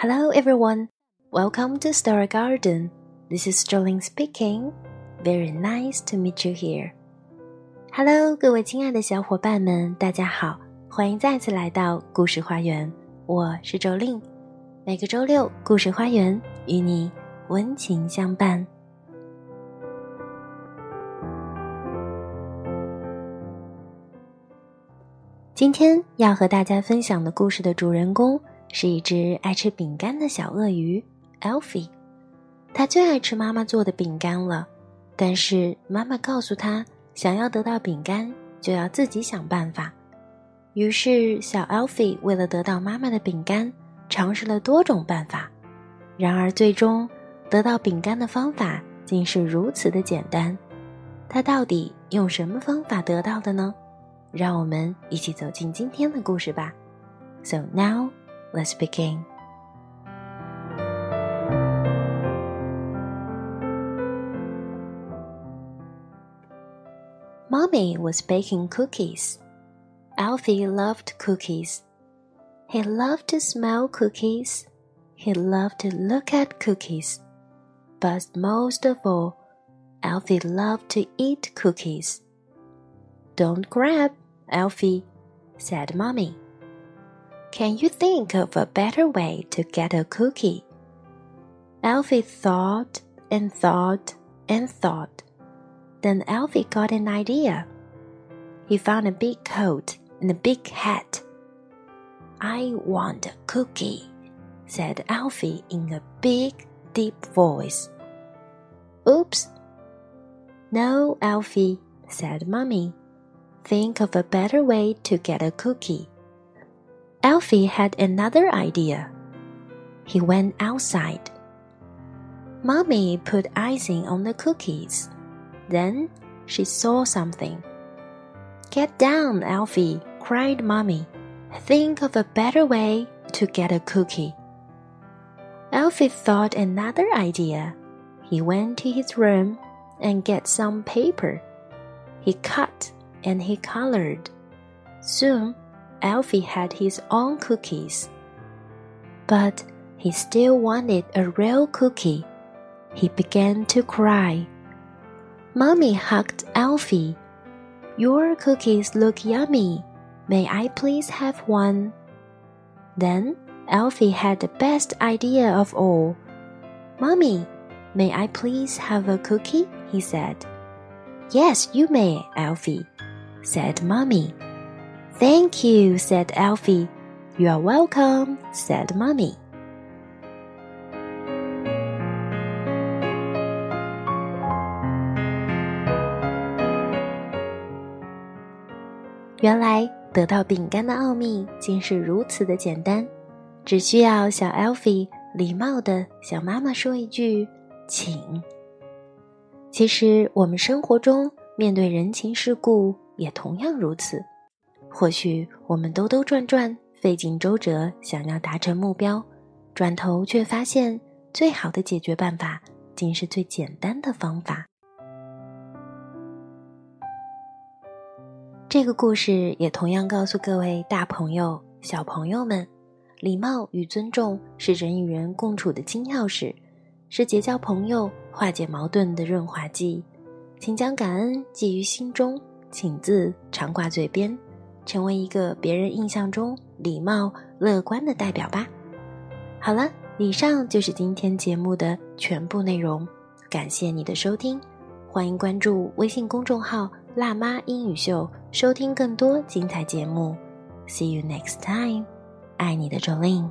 Hello everyone, welcome to Story Garden. This is Jolene speaking. Very nice to meet you here. Hello，各位亲爱的小伙伴们，大家好，欢迎再次来到故事花园。我是周令，每个周六故事花园与你温情相伴。今天要和大家分享的故事的主人公是一只爱吃饼干的小鳄鱼 Alfie。他最爱吃妈妈做的饼干了，但是妈妈告诉他，想要得到饼干就要自己想办法。于是，小 Alfie 为了得到妈妈的饼干，尝试了多种办法。然而，最终得到饼干的方法竟是如此的简单。他到底用什么方法得到的呢？让我们一起走进今天的故事吧。So now, let's begin. Mommy was baking cookies. Alfie loved cookies. He loved to smell cookies. He loved to look at cookies. But most of all, Alfie loved to eat cookies. Don't grab, Alfie, said Mommy. Can you think of a better way to get a cookie? Alfie thought and thought and thought. Then Alfie got an idea. He found a big coat and a big hat. I want a cookie, said Alfie in a big, deep voice. Oops. No, Alfie, said Mummy think of a better way to get a cookie. Alfie had another idea. He went outside. Mommy put icing on the cookies. Then she saw something. Get down, Alfie, cried Mommy. Think of a better way to get a cookie. Alfie thought another idea. He went to his room and get some paper. He cut and he colored. Soon, Alfie had his own cookies. But he still wanted a real cookie. He began to cry. Mommy hugged Alfie. Your cookies look yummy. May I please have one? Then Alfie had the best idea of all. Mommy, may I please have a cookie? he said. Yes, you may, Alfie, said Mummy. Thank you, said Alfie. You are welcome, said Mummy. 原来得到饼干的奥秘竟是如此的简单，只需要小 Alfie 礼貌的向妈妈说一句“请”。其实我们生活中面对人情世故。也同样如此。或许我们兜兜转转，费尽周折，想要达成目标，转头却发现，最好的解决办法，竟是最简单的方法。这个故事也同样告诉各位大朋友、小朋友们：礼貌与尊重是人与人共处的金钥匙，是结交朋友、化解矛盾的润滑剂。请将感恩记于心中。请字常挂嘴边，成为一个别人印象中礼貌、乐观的代表吧。好了，以上就是今天节目的全部内容，感谢你的收听，欢迎关注微信公众号“辣妈英语秀”，收听更多精彩节目。See you next time，爱你的 Jolin。